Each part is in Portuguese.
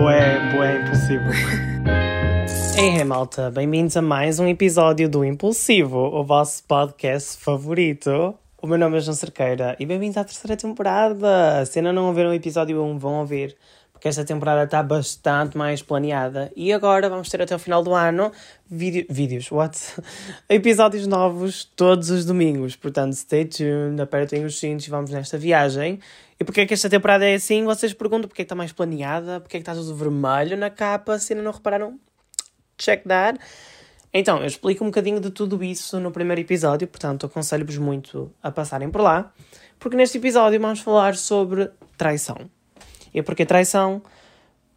Boé, boé, impulsivo. Ei, hey, malta, bem-vindos a mais um episódio do Impulsivo, o vosso podcast favorito. O meu nome é João Cerqueira e bem-vindos à terceira temporada. Se ainda não ouviram o episódio 1, vão ouvir, porque esta temporada está bastante mais planeada. E agora vamos ter até o final do ano vídeo, vídeos, what? Episódios novos todos os domingos. Portanto, stay tuned, apertem os cintos e vamos nesta viagem. E porquê é que esta temporada é assim? Vocês perguntam porquê é que está mais planeada, porquê é que está tudo vermelho na capa, se ainda não repararam, check that. Então, eu explico um bocadinho de tudo isso no primeiro episódio, portanto, aconselho-vos muito a passarem por lá, porque neste episódio vamos falar sobre traição. E porquê traição?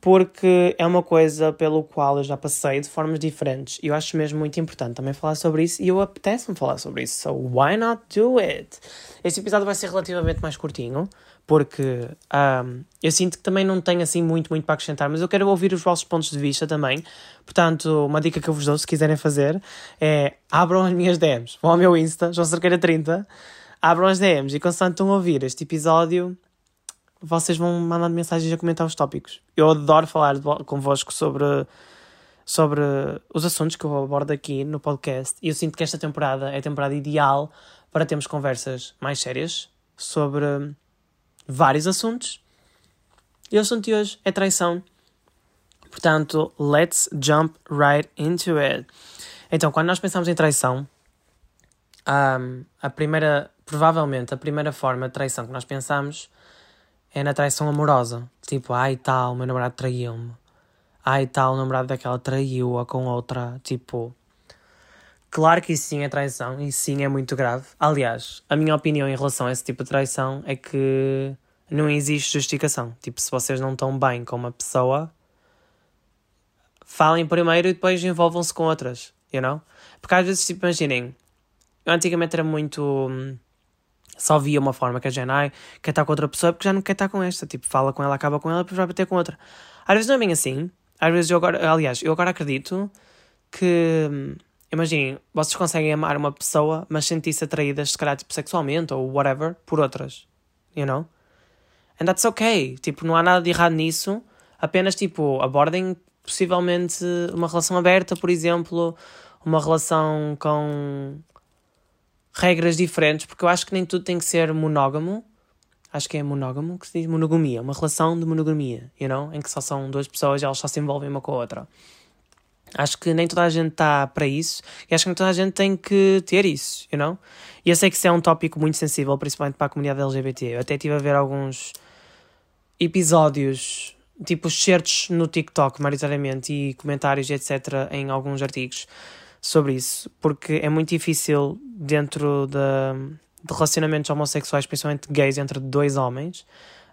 Porque é uma coisa pelo qual eu já passei de formas diferentes e eu acho mesmo muito importante também falar sobre isso e eu apetece-me falar sobre isso, so why not do it? Este episódio vai ser relativamente mais curtinho, porque um, eu sinto que também não tenho assim muito, muito para acrescentar, mas eu quero ouvir os vossos pontos de vista também. Portanto, uma dica que eu vos dou, se quiserem fazer, é abram as minhas DMs, vão ao meu Insta, João Cerqueira 30, abram as DMs e constante estão a ouvir este episódio, vocês vão mandando mensagens a comentar os tópicos. Eu adoro falar convosco sobre, sobre os assuntos que eu abordo aqui no podcast e eu sinto que esta temporada é a temporada ideal para termos conversas mais sérias sobre vários assuntos. E o assunto de hoje é traição. Portanto, let's jump right into it. Então, quando nós pensamos em traição, um, a primeira, provavelmente a primeira forma de traição que nós pensamos é na traição amorosa. Tipo, ai tal, meu namorado traiu-me. Ai tal, o namorado daquela traiu-a com outra. Tipo, claro que isso sim é traição e sim é muito grave. Aliás, a minha opinião em relação a esse tipo de traição é que não existe justificação. Tipo, se vocês não estão bem com uma pessoa, falem primeiro e depois envolvam-se com outras, you know? Porque às vezes, tipo, imaginem, eu antigamente era muito hum, só via uma forma que a gente ai, quer estar com outra pessoa porque já não quer estar com esta. Tipo, fala com ela, acaba com ela depois vai bater com outra. Às vezes não é bem assim. Às vezes eu agora, aliás, eu agora acredito que, imaginem, vocês conseguem amar uma pessoa, mas sentir-se atraídas, se calhar, tipo, sexualmente ou whatever, por outras. You know? And that's okay. Tipo, não há nada de errado nisso. Apenas, tipo, abordem possivelmente uma relação aberta, por exemplo, uma relação com regras diferentes, porque eu acho que nem tudo tem que ser monógamo. Acho que é monógamo que se diz monogamia, uma relação de monogamia, you know? Em que só são duas pessoas e elas só se envolvem uma com a outra. Acho que nem toda a gente está para isso e acho que nem toda a gente tem que ter isso, you know? E eu sei que isso é um tópico muito sensível, principalmente para a comunidade LGBT. Eu até estive a ver alguns episódios, tipo certos no TikTok, maioritariamente, e comentários, etc., em alguns artigos sobre isso, porque é muito difícil dentro de, de relacionamentos homossexuais, principalmente gays, entre dois homens,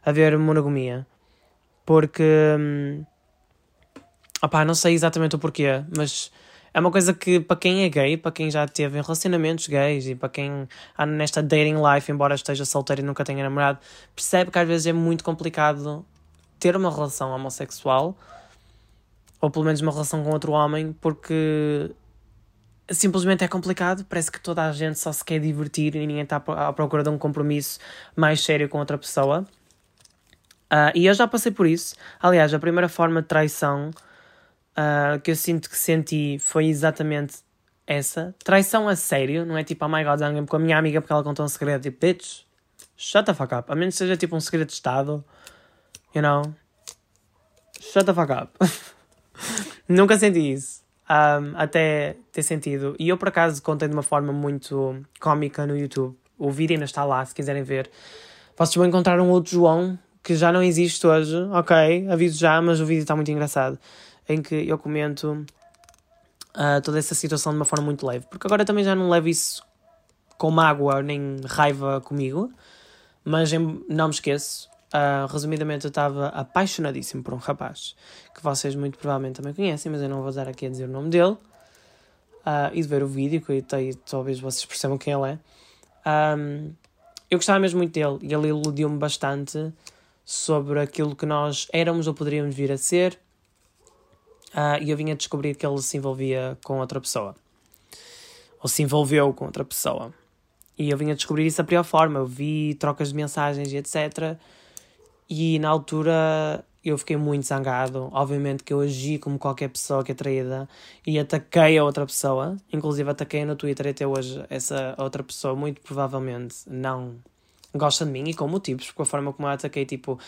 haver monogamia. Porque. Hum, opá, não sei exatamente o porquê, mas é uma coisa que para quem é gay, para quem já teve relacionamentos gays e para quem anda nesta dating life, embora esteja solteiro e nunca tenha namorado, percebe que às vezes é muito complicado ter uma relação homossexual ou pelo menos uma relação com outro homem, porque simplesmente é complicado. Parece que toda a gente só se quer divertir e ninguém está à procura de um compromisso mais sério com outra pessoa. Uh, e eu já passei por isso. Aliás, a primeira forma de traição uh, que eu sinto que senti foi exatamente essa. Traição a sério, não é tipo, oh my god, alguém com a minha amiga porque ela contou um segredo. Tipo, bitch, shut the fuck up. A menos que seja tipo um segredo de Estado, you know. Shut the fuck up. Nunca senti isso um, até ter sentido. E eu, por acaso, contei de uma forma muito cómica no YouTube. O vídeo ainda está lá, se quiserem ver. Vocês vão encontrar um outro João que já não existe hoje, ok? Aviso já, mas o vídeo está muito engraçado. Em que eu comento uh, toda essa situação de uma forma muito leve. Porque agora também já não levo isso com mágoa nem raiva comigo. Mas não me esqueço Uh, resumidamente, eu estava apaixonadíssimo por um rapaz que vocês muito provavelmente também conhecem, mas eu não vou dar aqui a dizer o nome dele. Uh, e de ver o vídeo, que aí, talvez vocês percebam quem ele é. Um, eu gostava mesmo muito dele e ele iludiu-me bastante sobre aquilo que nós éramos ou poderíamos vir a ser. Uh, e eu vinha descobrir que ele se envolvia com outra pessoa. Ou se envolveu com outra pessoa. E eu vinha descobrir isso da pior forma. Eu vi trocas de mensagens e etc. E na altura eu fiquei muito zangado. Obviamente que eu agi como qualquer pessoa que é traída e ataquei a outra pessoa. Inclusive ataquei no Twitter até hoje essa outra pessoa muito provavelmente não gosta de mim e com motivos, porque a forma como eu ataquei, tipo,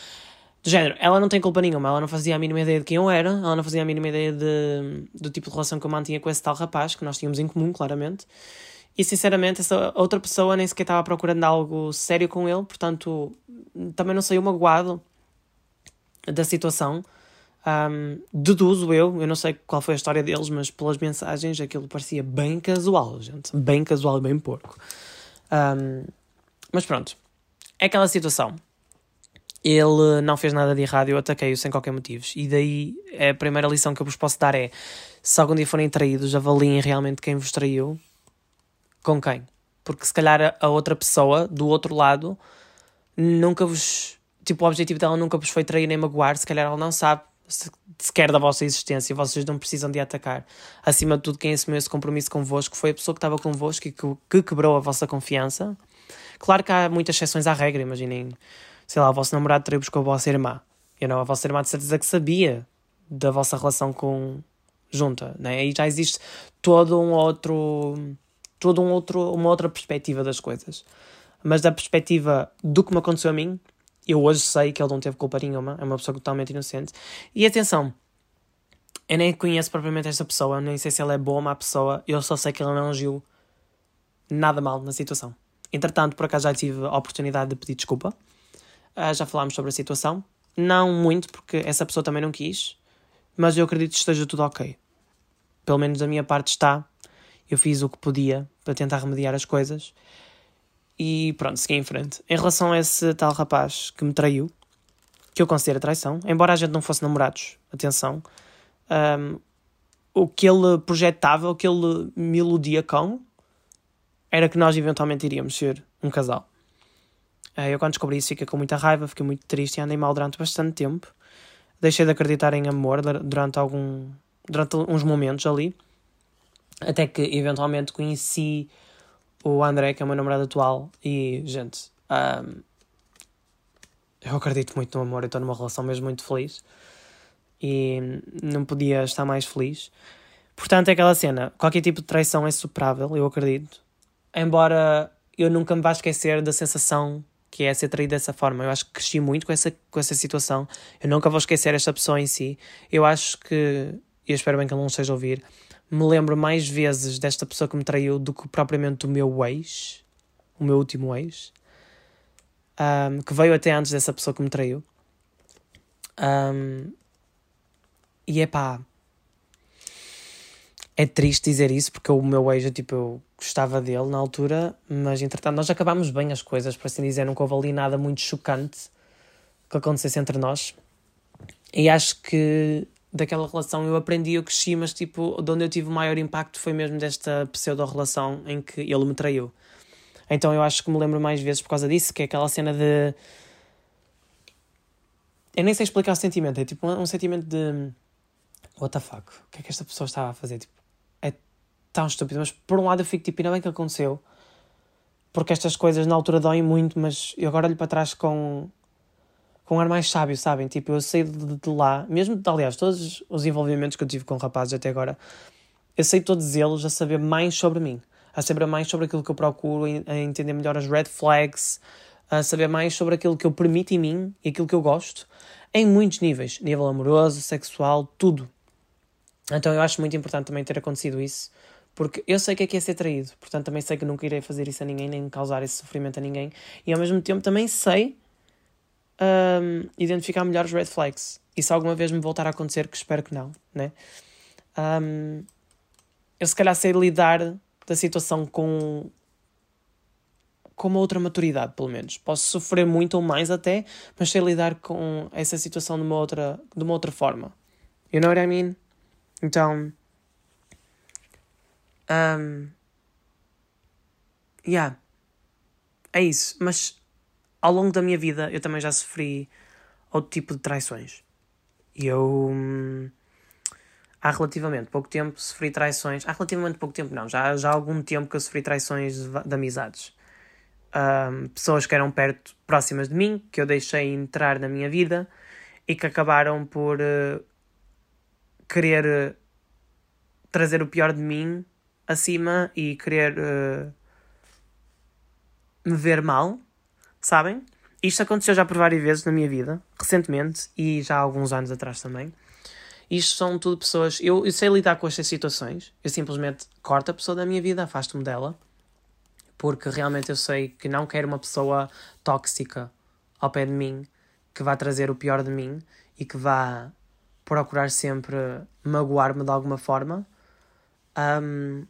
do género, ela não tem culpa nenhuma, ela não fazia a mínima ideia de quem eu era, ela não fazia a mínima ideia de, do tipo de relação que eu mantinha com esse tal rapaz, que nós tínhamos em comum, claramente. E sinceramente, essa outra pessoa nem sequer estava procurando algo sério com ele, portanto, também não saiu magoado da situação. Um, deduzo eu, eu não sei qual foi a história deles, mas pelas mensagens aquilo parecia bem casual, gente. Bem casual e bem porco. Um, mas pronto, é aquela situação ele não fez nada de errado, eu ataquei-o sem qualquer motivo. E daí a primeira lição que eu vos posso dar é: se algum dia forem traídos, avaliem realmente quem vos traiu, com quem. Porque se calhar a outra pessoa do outro lado nunca vos. Tipo, o objetivo dela nunca vos foi trair nem magoar, se calhar ela não sabe sequer da vossa existência vocês não precisam de atacar. Acima de tudo, quem assumiu esse compromisso convosco foi a pessoa que estava convosco e que, que quebrou a vossa confiança. Claro que há muitas exceções à regra, imaginem sei lá, o vosso namorado traiu-vos com a vossa irmã. You know, a vossa irmã de certeza que sabia da vossa relação com junta, né? E já existe todo um outro, todo um outro, uma outra perspectiva das coisas. Mas da perspectiva do que me aconteceu a mim, eu hoje sei que ele não teve culpa nenhuma, é uma pessoa totalmente inocente. E atenção, eu nem conheço propriamente esta pessoa, nem sei se ela é boa ou má pessoa, eu só sei que ela não agiu nada mal na situação. Entretanto, por acaso já tive a oportunidade de pedir desculpa Uh, já falámos sobre a situação. Não muito, porque essa pessoa também não quis, mas eu acredito que esteja tudo ok. Pelo menos da minha parte está. Eu fiz o que podia para tentar remediar as coisas. E pronto, segui em frente. Em relação a esse tal rapaz que me traiu, que eu considero traição, embora a gente não fosse namorados, atenção, um, o que ele projetava, o que ele me iludia com, era que nós eventualmente iríamos ser um casal. Eh, eu, quando descobri isso, fiquei com muita raiva, fiquei muito triste e andei mal durante bastante tempo. Deixei de acreditar em amor durante, algum, durante uns momentos ali. Até que, eventualmente, conheci o André, que é o meu namorado atual. E, gente, um, eu acredito muito no amor. Eu estou numa relação mesmo muito feliz. E não podia estar mais feliz. Portanto, é aquela cena. Qualquer tipo de traição é superável, eu acredito. Embora eu nunca me vá esquecer da sensação que é ser traído dessa forma. Eu acho que cresci muito com essa, com essa situação. Eu nunca vou esquecer esta pessoa em si. Eu acho que, e eu espero bem que ele não esteja a ouvir, me lembro mais vezes desta pessoa que me traiu do que propriamente do meu ex, o meu último ex, um, que veio até antes dessa pessoa que me traiu. Um, e é pá, é triste dizer isso porque o meu ex, tipo, eu gostava dele na altura, mas entretanto nós acabámos bem as coisas, por assim dizer, nunca houve ali nada muito chocante que acontecesse entre nós. E acho que daquela relação eu aprendi, eu cresci, mas tipo, de onde eu tive o maior impacto foi mesmo desta pseudo-relação em que ele me traiu. Então eu acho que me lembro mais vezes por causa disso, que é aquela cena de. Eu nem sei explicar o sentimento, é tipo um, um sentimento de. What the fuck? O que é que esta pessoa estava a fazer? Tipo, tão estúpido. Mas por um lado eu fico tipo, ainda bem que aconteceu. Porque estas coisas na altura doem muito, mas eu agora olho para trás com, com um ar mais sábio, sabem? Tipo, eu saí de, de lá, mesmo, aliás, todos os envolvimentos que eu tive com rapazes até agora, eu sei todos eles a saber mais sobre mim, a saber mais sobre aquilo que eu procuro, a entender melhor as red flags, a saber mais sobre aquilo que eu permito em mim e aquilo que eu gosto, em muitos níveis, nível amoroso, sexual, tudo. Então eu acho muito importante também ter acontecido isso, porque eu sei que é que é ser traído, portanto também sei que nunca irei fazer isso a ninguém, nem causar esse sofrimento a ninguém. E ao mesmo tempo também sei um, identificar melhor os red flags. E se alguma vez me voltar a acontecer, que espero que não, né? Um, eu se calhar sei lidar da situação com com uma outra maturidade, pelo menos. Posso sofrer muito ou mais até, mas sei lidar com essa situação de uma outra, de uma outra forma. You know what I mean? Então, um, yeah. É isso. Mas ao longo da minha vida eu também já sofri outro tipo de traições. E eu. Hum, há relativamente pouco tempo sofri traições. Há relativamente pouco tempo, não. Já, já há algum tempo que eu sofri traições de, de amizades. Um, pessoas que eram perto, próximas de mim, que eu deixei entrar na minha vida e que acabaram por uh, querer uh, trazer o pior de mim acima e querer uh, me ver mal, sabem? Isto aconteceu já por várias vezes na minha vida, recentemente e já há alguns anos atrás também. Isto são tudo pessoas. Eu, eu sei lidar com estas situações. Eu simplesmente corto a pessoa da minha vida, afasto-me dela, porque realmente eu sei que não quero uma pessoa tóxica ao pé de mim, que vá trazer o pior de mim e que vá procurar sempre magoar-me de alguma forma. Um,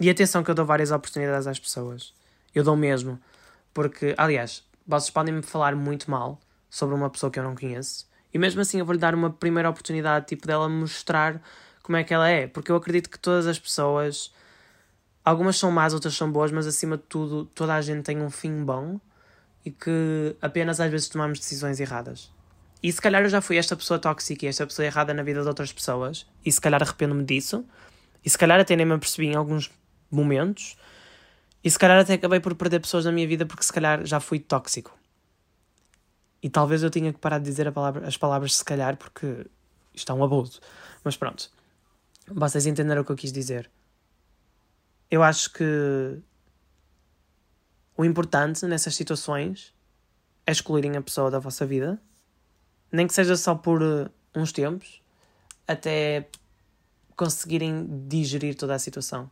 e atenção que eu dou várias oportunidades às pessoas. Eu dou mesmo. Porque, aliás, vocês podem me falar muito mal sobre uma pessoa que eu não conheço. E mesmo assim eu vou-lhe dar uma primeira oportunidade, tipo, dela mostrar como é que ela é. Porque eu acredito que todas as pessoas, algumas são más, outras são boas, mas acima de tudo, toda a gente tem um fim bom e que apenas às vezes tomamos decisões erradas. E se calhar eu já fui esta pessoa tóxica e esta pessoa errada na vida de outras pessoas, e se calhar arrependo-me disso, e se calhar até nem me apercebi em alguns momentos, e se calhar até acabei por perder pessoas na minha vida porque se calhar já fui tóxico. E talvez eu tenha que parar de dizer palavra, as palavras se calhar porque isto é um abuso. Mas pronto. Vocês entenderam o que eu quis dizer. Eu acho que o importante nessas situações é excluírem a pessoa da vossa vida nem que seja só por uh, uns tempos, até conseguirem digerir toda a situação.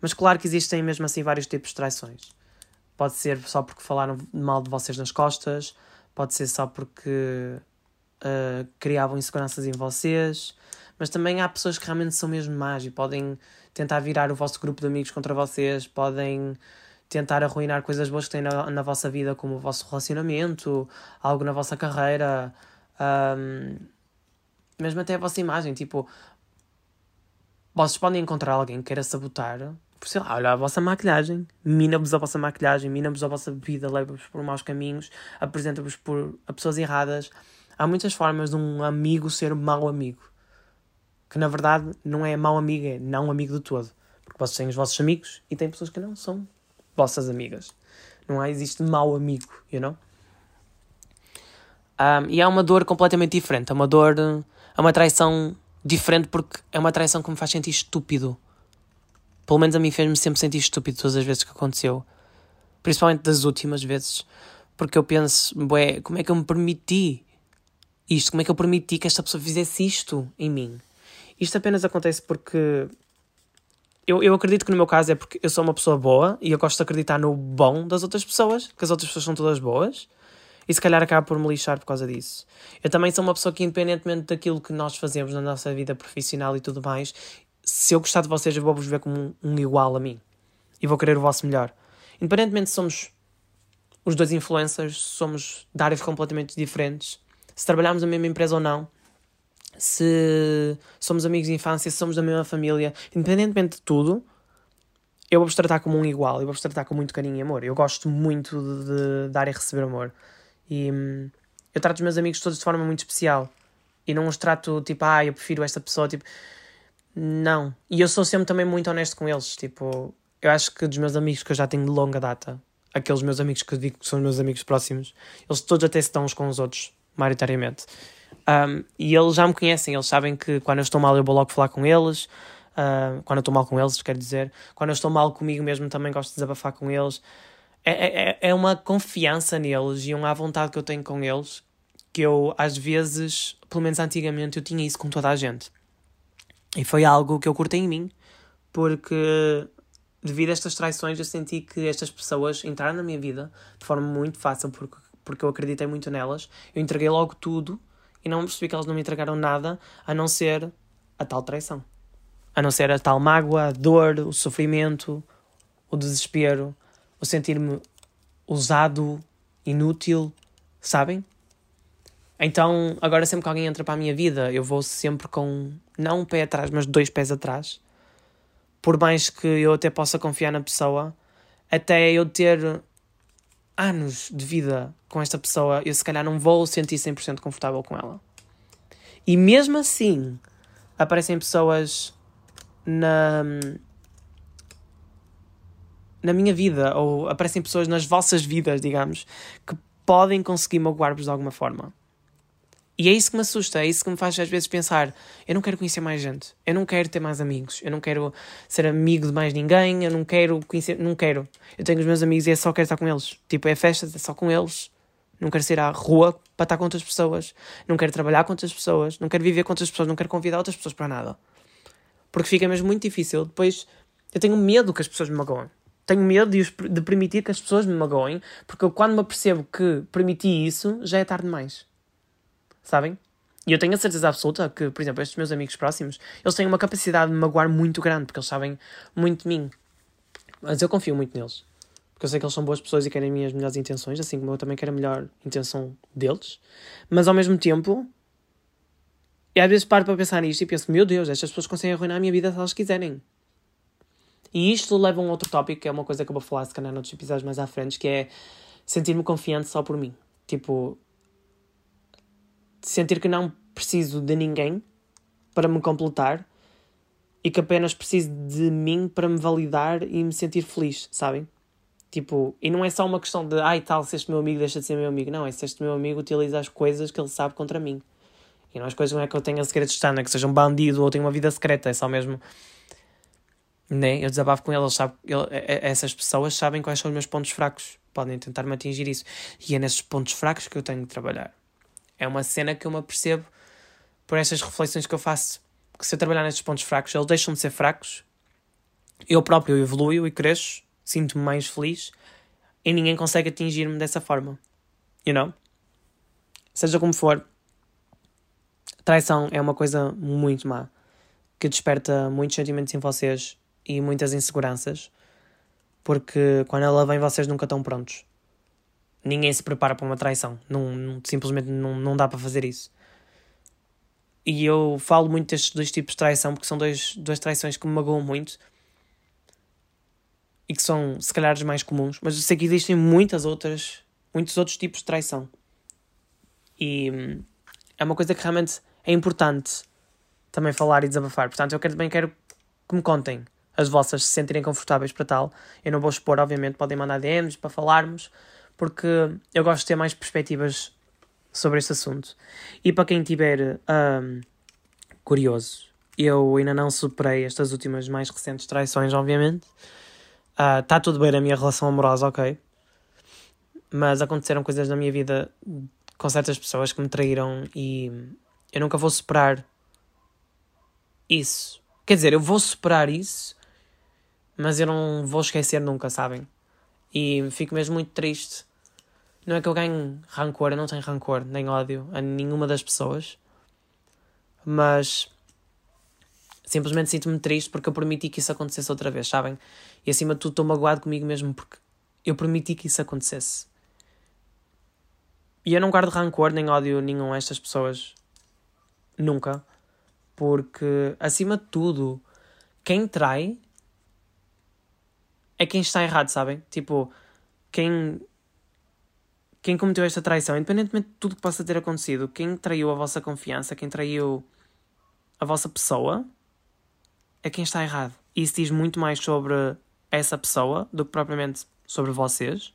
Mas claro que existem mesmo assim vários tipos de traições. Pode ser só porque falaram mal de vocês nas costas, pode ser só porque uh, criavam inseguranças em vocês, mas também há pessoas que realmente são mesmo más e podem tentar virar o vosso grupo de amigos contra vocês, podem tentar arruinar coisas boas que têm na, na vossa vida, como o vosso relacionamento, algo na vossa carreira, um, mesmo até a vossa imagem, tipo, vocês podem encontrar alguém que queira sabotar, sei lá, olha a vossa maquilhagem, mina-vos a vossa maquilhagem, mina-vos a vossa vida, leva-vos por maus caminhos, apresenta-vos por a pessoas erradas. Há muitas formas de um amigo ser mau amigo. Que na verdade não é mau amigo, é não amigo de todo. Porque vocês têm os vossos amigos e tem pessoas que não são vossas amigas. Não há, existe mau amigo, you know? Um, e é uma dor completamente diferente. É uma dor. É uma traição diferente porque é uma traição que me faz sentir estúpido. Pelo menos a mim fez-me sempre sentir estúpido todas as vezes que aconteceu. Principalmente das últimas vezes. Porque eu penso, bué, como é que eu me permiti isto? Como é que eu permiti que esta pessoa fizesse isto em mim? Isto apenas acontece porque. Eu, eu acredito que no meu caso é porque eu sou uma pessoa boa e eu gosto de acreditar no bom das outras pessoas, que as outras pessoas são todas boas e se calhar acaba por me lixar por causa disso. Eu também sou uma pessoa que, independentemente daquilo que nós fazemos na nossa vida profissional e tudo mais, se eu gostar de vocês, eu vou-vos ver como um, um igual a mim e vou querer o vosso melhor. Independentemente se somos os dois influencers, somos de áreas completamente diferentes, se trabalhamos na mesma empresa ou não, se somos amigos de infância, se somos da mesma família, independentemente de tudo, eu vou-vos tratar como um igual, eu vou-vos tratar com muito carinho e amor. Eu gosto muito de, de dar e receber amor. E hum, eu trato os meus amigos todos de forma muito especial. E não os trato tipo, ah, eu prefiro esta pessoa, tipo. Não. E eu sou sempre também muito honesto com eles. Tipo, eu acho que dos meus amigos que eu já tenho de longa data, aqueles meus amigos que eu digo que são meus amigos próximos, eles todos até se estão uns com os outros, maioritariamente. Um, e eles já me conhecem, eles sabem que quando eu estou mal eu vou logo falar com eles. Uh, quando eu estou mal com eles, quero dizer. Quando eu estou mal comigo mesmo, também gosto de desabafar com eles. É, é, é, é uma confiança neles e uma vontade que eu tenho com eles que eu, às vezes, pelo menos antigamente, eu tinha isso com toda a gente. E foi algo que eu curtei em mim, porque devido a estas traições eu senti que estas pessoas entraram na minha vida de forma muito fácil, porque, porque eu acreditei muito nelas. Eu entreguei logo tudo e não percebi que elas não me entregaram nada a não ser a tal traição. A não ser a tal mágoa, a dor, o sofrimento, o desespero, o sentir-me usado, inútil, sabem? Então, agora sempre que alguém entra para a minha vida, eu vou sempre com não um pé atrás, mas dois pés atrás. Por mais que eu até possa confiar na pessoa, até eu ter anos de vida com esta pessoa, eu se calhar não vou sentir 100% confortável com ela. E mesmo assim, aparecem pessoas na na minha vida, ou aparecem pessoas nas vossas vidas, digamos, que podem conseguir magoar-vos de alguma forma. E é isso que me assusta, é isso que me faz às vezes pensar: eu não quero conhecer mais gente, eu não quero ter mais amigos, eu não quero ser amigo de mais ninguém, eu não quero conhecer, não quero. Eu tenho os meus amigos e é só quero estar com eles. Tipo, é festas, é só com eles. Não quero sair à rua para estar com outras pessoas, não quero trabalhar com outras pessoas, não quero viver com outras pessoas, não quero convidar outras pessoas para nada. Porque fica mesmo muito difícil. Depois, eu tenho medo que as pessoas me magoem. Tenho medo de, de permitir que as pessoas me magoem, porque eu, quando me apercebo que permiti isso, já é tarde demais sabem? E eu tenho a certeza absoluta que, por exemplo, estes meus amigos próximos, eles têm uma capacidade de me magoar muito grande, porque eles sabem muito de mim. Mas eu confio muito neles. Porque eu sei que eles são boas pessoas e querem as minhas melhores intenções, assim como eu também quero a melhor intenção deles. Mas ao mesmo tempo, e às vezes paro para pensar nisto e penso, meu Deus, estas pessoas conseguem arruinar a minha vida se elas quiserem. E isto leva a um outro tópico, que é uma coisa que eu vou falar se calhar noutros episódios mais à frente, que é sentir-me confiante só por mim. Tipo, sentir que não preciso de ninguém para me completar e que apenas preciso de mim para me validar e me sentir feliz, sabem? Tipo, e não é só uma questão de ai tal, se este meu amigo deixa de ser meu amigo, não, é se este meu amigo utiliza as coisas que ele sabe contra mim. E não as coisas não é que eu tenha segredos de é que seja um bandido ou tenha uma vida secreta, é só mesmo. Né? Eu desabafo com ele, ele sabe, ele, essas pessoas sabem quais são os meus pontos fracos, podem tentar me atingir isso. E é nesses pontos fracos que eu tenho de trabalhar. É uma cena que eu me apercebo por estas reflexões que eu faço. Que se eu trabalhar nestes pontos fracos, eles deixam de ser fracos. Eu próprio evoluo e cresço, sinto-me mais feliz e ninguém consegue atingir-me dessa forma. You know? Seja como for, traição é uma coisa muito má que desperta muitos sentimentos em vocês e muitas inseguranças, porque quando ela vem, vocês nunca estão prontos ninguém se prepara para uma traição. Não, não, simplesmente não, não dá para fazer isso. E eu falo muito destes dois tipos de traição porque são dois, duas traições que me magoam muito e que são, se calhar, as mais comuns. Mas eu sei que existem muitas outras, muitos outros tipos de traição. E hum, é uma coisa que realmente é importante também falar e desabafar. Portanto, eu também quero que me contem as vossas se sentirem confortáveis para tal. Eu não vou expor, obviamente, podem mandar DMs para falarmos porque eu gosto de ter mais perspectivas sobre este assunto. E para quem estiver um, curioso, eu ainda não superei estas últimas mais recentes traições, obviamente. Está uh, tudo bem na minha relação amorosa, ok. Mas aconteceram coisas na minha vida com certas pessoas que me traíram e eu nunca vou superar isso. Quer dizer, eu vou superar isso, mas eu não vou esquecer nunca, sabem? E fico mesmo muito triste não é que eu ganhe rancor, eu não tenho rancor nem ódio a nenhuma das pessoas, mas simplesmente sinto-me triste porque eu permiti que isso acontecesse outra vez, sabem? E acima de tudo estou magoado comigo mesmo porque eu permiti que isso acontecesse. E eu não guardo rancor nem ódio nenhum a estas pessoas. Nunca. Porque, acima de tudo, quem trai é quem está errado, sabem? Tipo, quem quem cometeu esta traição, independentemente de tudo que possa ter acontecido, quem traiu a vossa confiança, quem traiu a vossa pessoa, é quem está errado. E isso diz muito mais sobre essa pessoa do que propriamente sobre vocês.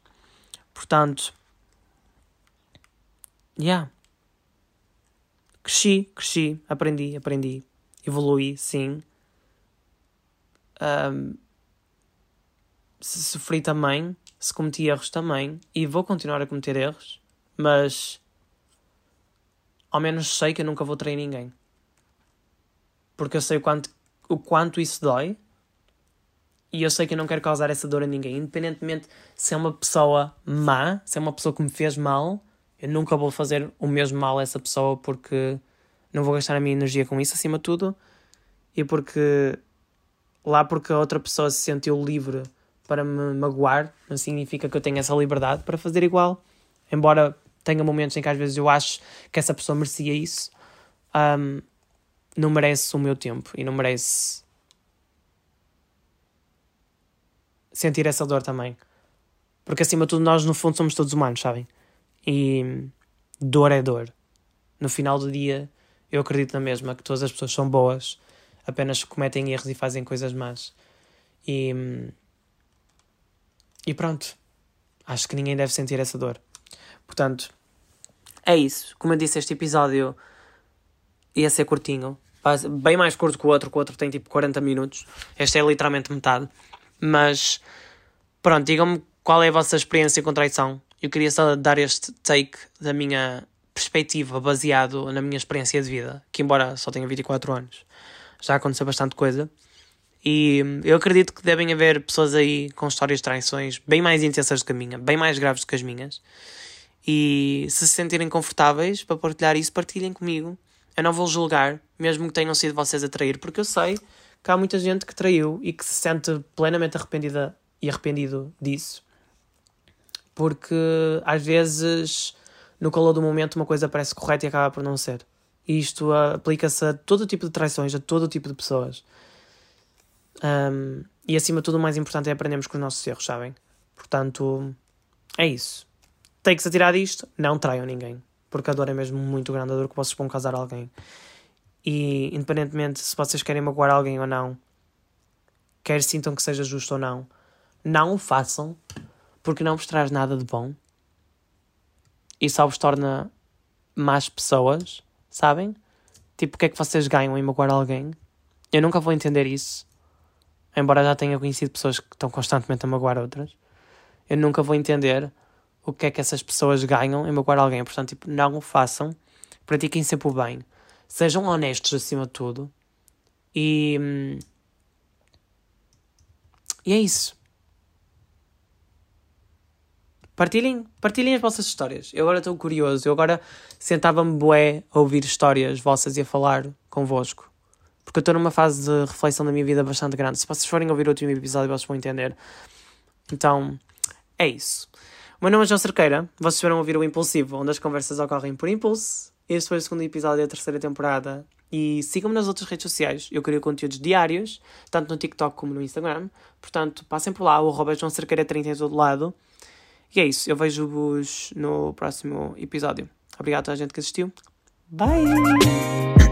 Portanto, yeah. Cresci, cresci, aprendi, aprendi, evolui, sim. Um, sofri também, se cometi erros também, e vou continuar a cometer erros, mas ao menos sei que eu nunca vou trair ninguém. Porque eu sei o quanto, o quanto isso dói e eu sei que eu não quero causar essa dor a ninguém, independentemente se é uma pessoa má, se é uma pessoa que me fez mal, eu nunca vou fazer o mesmo mal a essa pessoa porque não vou gastar a minha energia com isso acima de tudo e porque lá porque a outra pessoa se sentiu livre para me magoar, não significa que eu tenha essa liberdade para fazer igual. Embora tenha momentos em que às vezes eu acho que essa pessoa merecia isso, um, não merece o meu tempo e não merece sentir essa dor também. Porque acima de tudo, nós no fundo somos todos humanos, sabem? E dor é dor. No final do dia, eu acredito na mesma que todas as pessoas são boas, apenas cometem erros e fazem coisas más. E e pronto. Acho que ninguém deve sentir essa dor. Portanto, é isso. Como eu disse, este episódio ia ser curtinho. Bem mais curto que o outro, que o outro tem tipo 40 minutos. Este é literalmente metade. Mas pronto, digam-me qual é a vossa experiência com traição. Eu queria só dar este take da minha perspectiva, baseado na minha experiência de vida, que embora só tenha 24 anos, já aconteceu bastante coisa. E eu acredito que devem haver pessoas aí com histórias de traições bem mais intensas do que a minha, bem mais graves do que as minhas. E se se sentirem confortáveis para partilhar isso, partilhem comigo. Eu não vou julgar, mesmo que tenham sido vocês a trair, porque eu sei que há muita gente que traiu e que se sente plenamente arrependida e arrependido disso. Porque às vezes, no calor do momento, uma coisa parece correta e acaba por não ser. E isto aplica-se a todo tipo de traições, a todo tipo de pessoas. Um, e acima de tudo, o mais importante é aprendermos com os nossos erros, sabem? Portanto, é isso. Tem-que-se atirar disto, não traiam ninguém. Porque a dor é mesmo muito grande, a dor que vocês vão casar alguém. E independentemente se vocês querem magoar alguém ou não, quer sintam que seja justo ou não, não o façam, porque não vos traz nada de bom. E só vos torna más pessoas, sabem? Tipo, o que é que vocês ganham em magoar alguém? Eu nunca vou entender isso. Embora já tenha conhecido pessoas que estão constantemente a magoar outras. Eu nunca vou entender o que é que essas pessoas ganham em magoar alguém. Portanto, tipo, não o façam. Pratiquem sempre o bem. Sejam honestos acima de tudo. E. Hum, e é isso. Partilhem, partilhem as vossas histórias. Eu agora estou curioso. Eu agora sentava-me bué a ouvir histórias vossas e a falar convosco. Porque eu estou numa fase de reflexão da minha vida bastante grande. Se vocês forem ouvir o último episódio, vocês vão entender. Então, é isso. O meu nome é João Cerqueira. Vocês vão ouvir o Impulsivo, onde as conversas ocorrem por impulso. Este foi o segundo episódio da terceira temporada. E sigam-me nas outras redes sociais. Eu crio conteúdos diários, tanto no TikTok como no Instagram. Portanto, passem por lá. O arroba João Cerqueira 30 em todo lado. E é isso. Eu vejo-vos no próximo episódio. Obrigado a toda a gente que assistiu. Bye!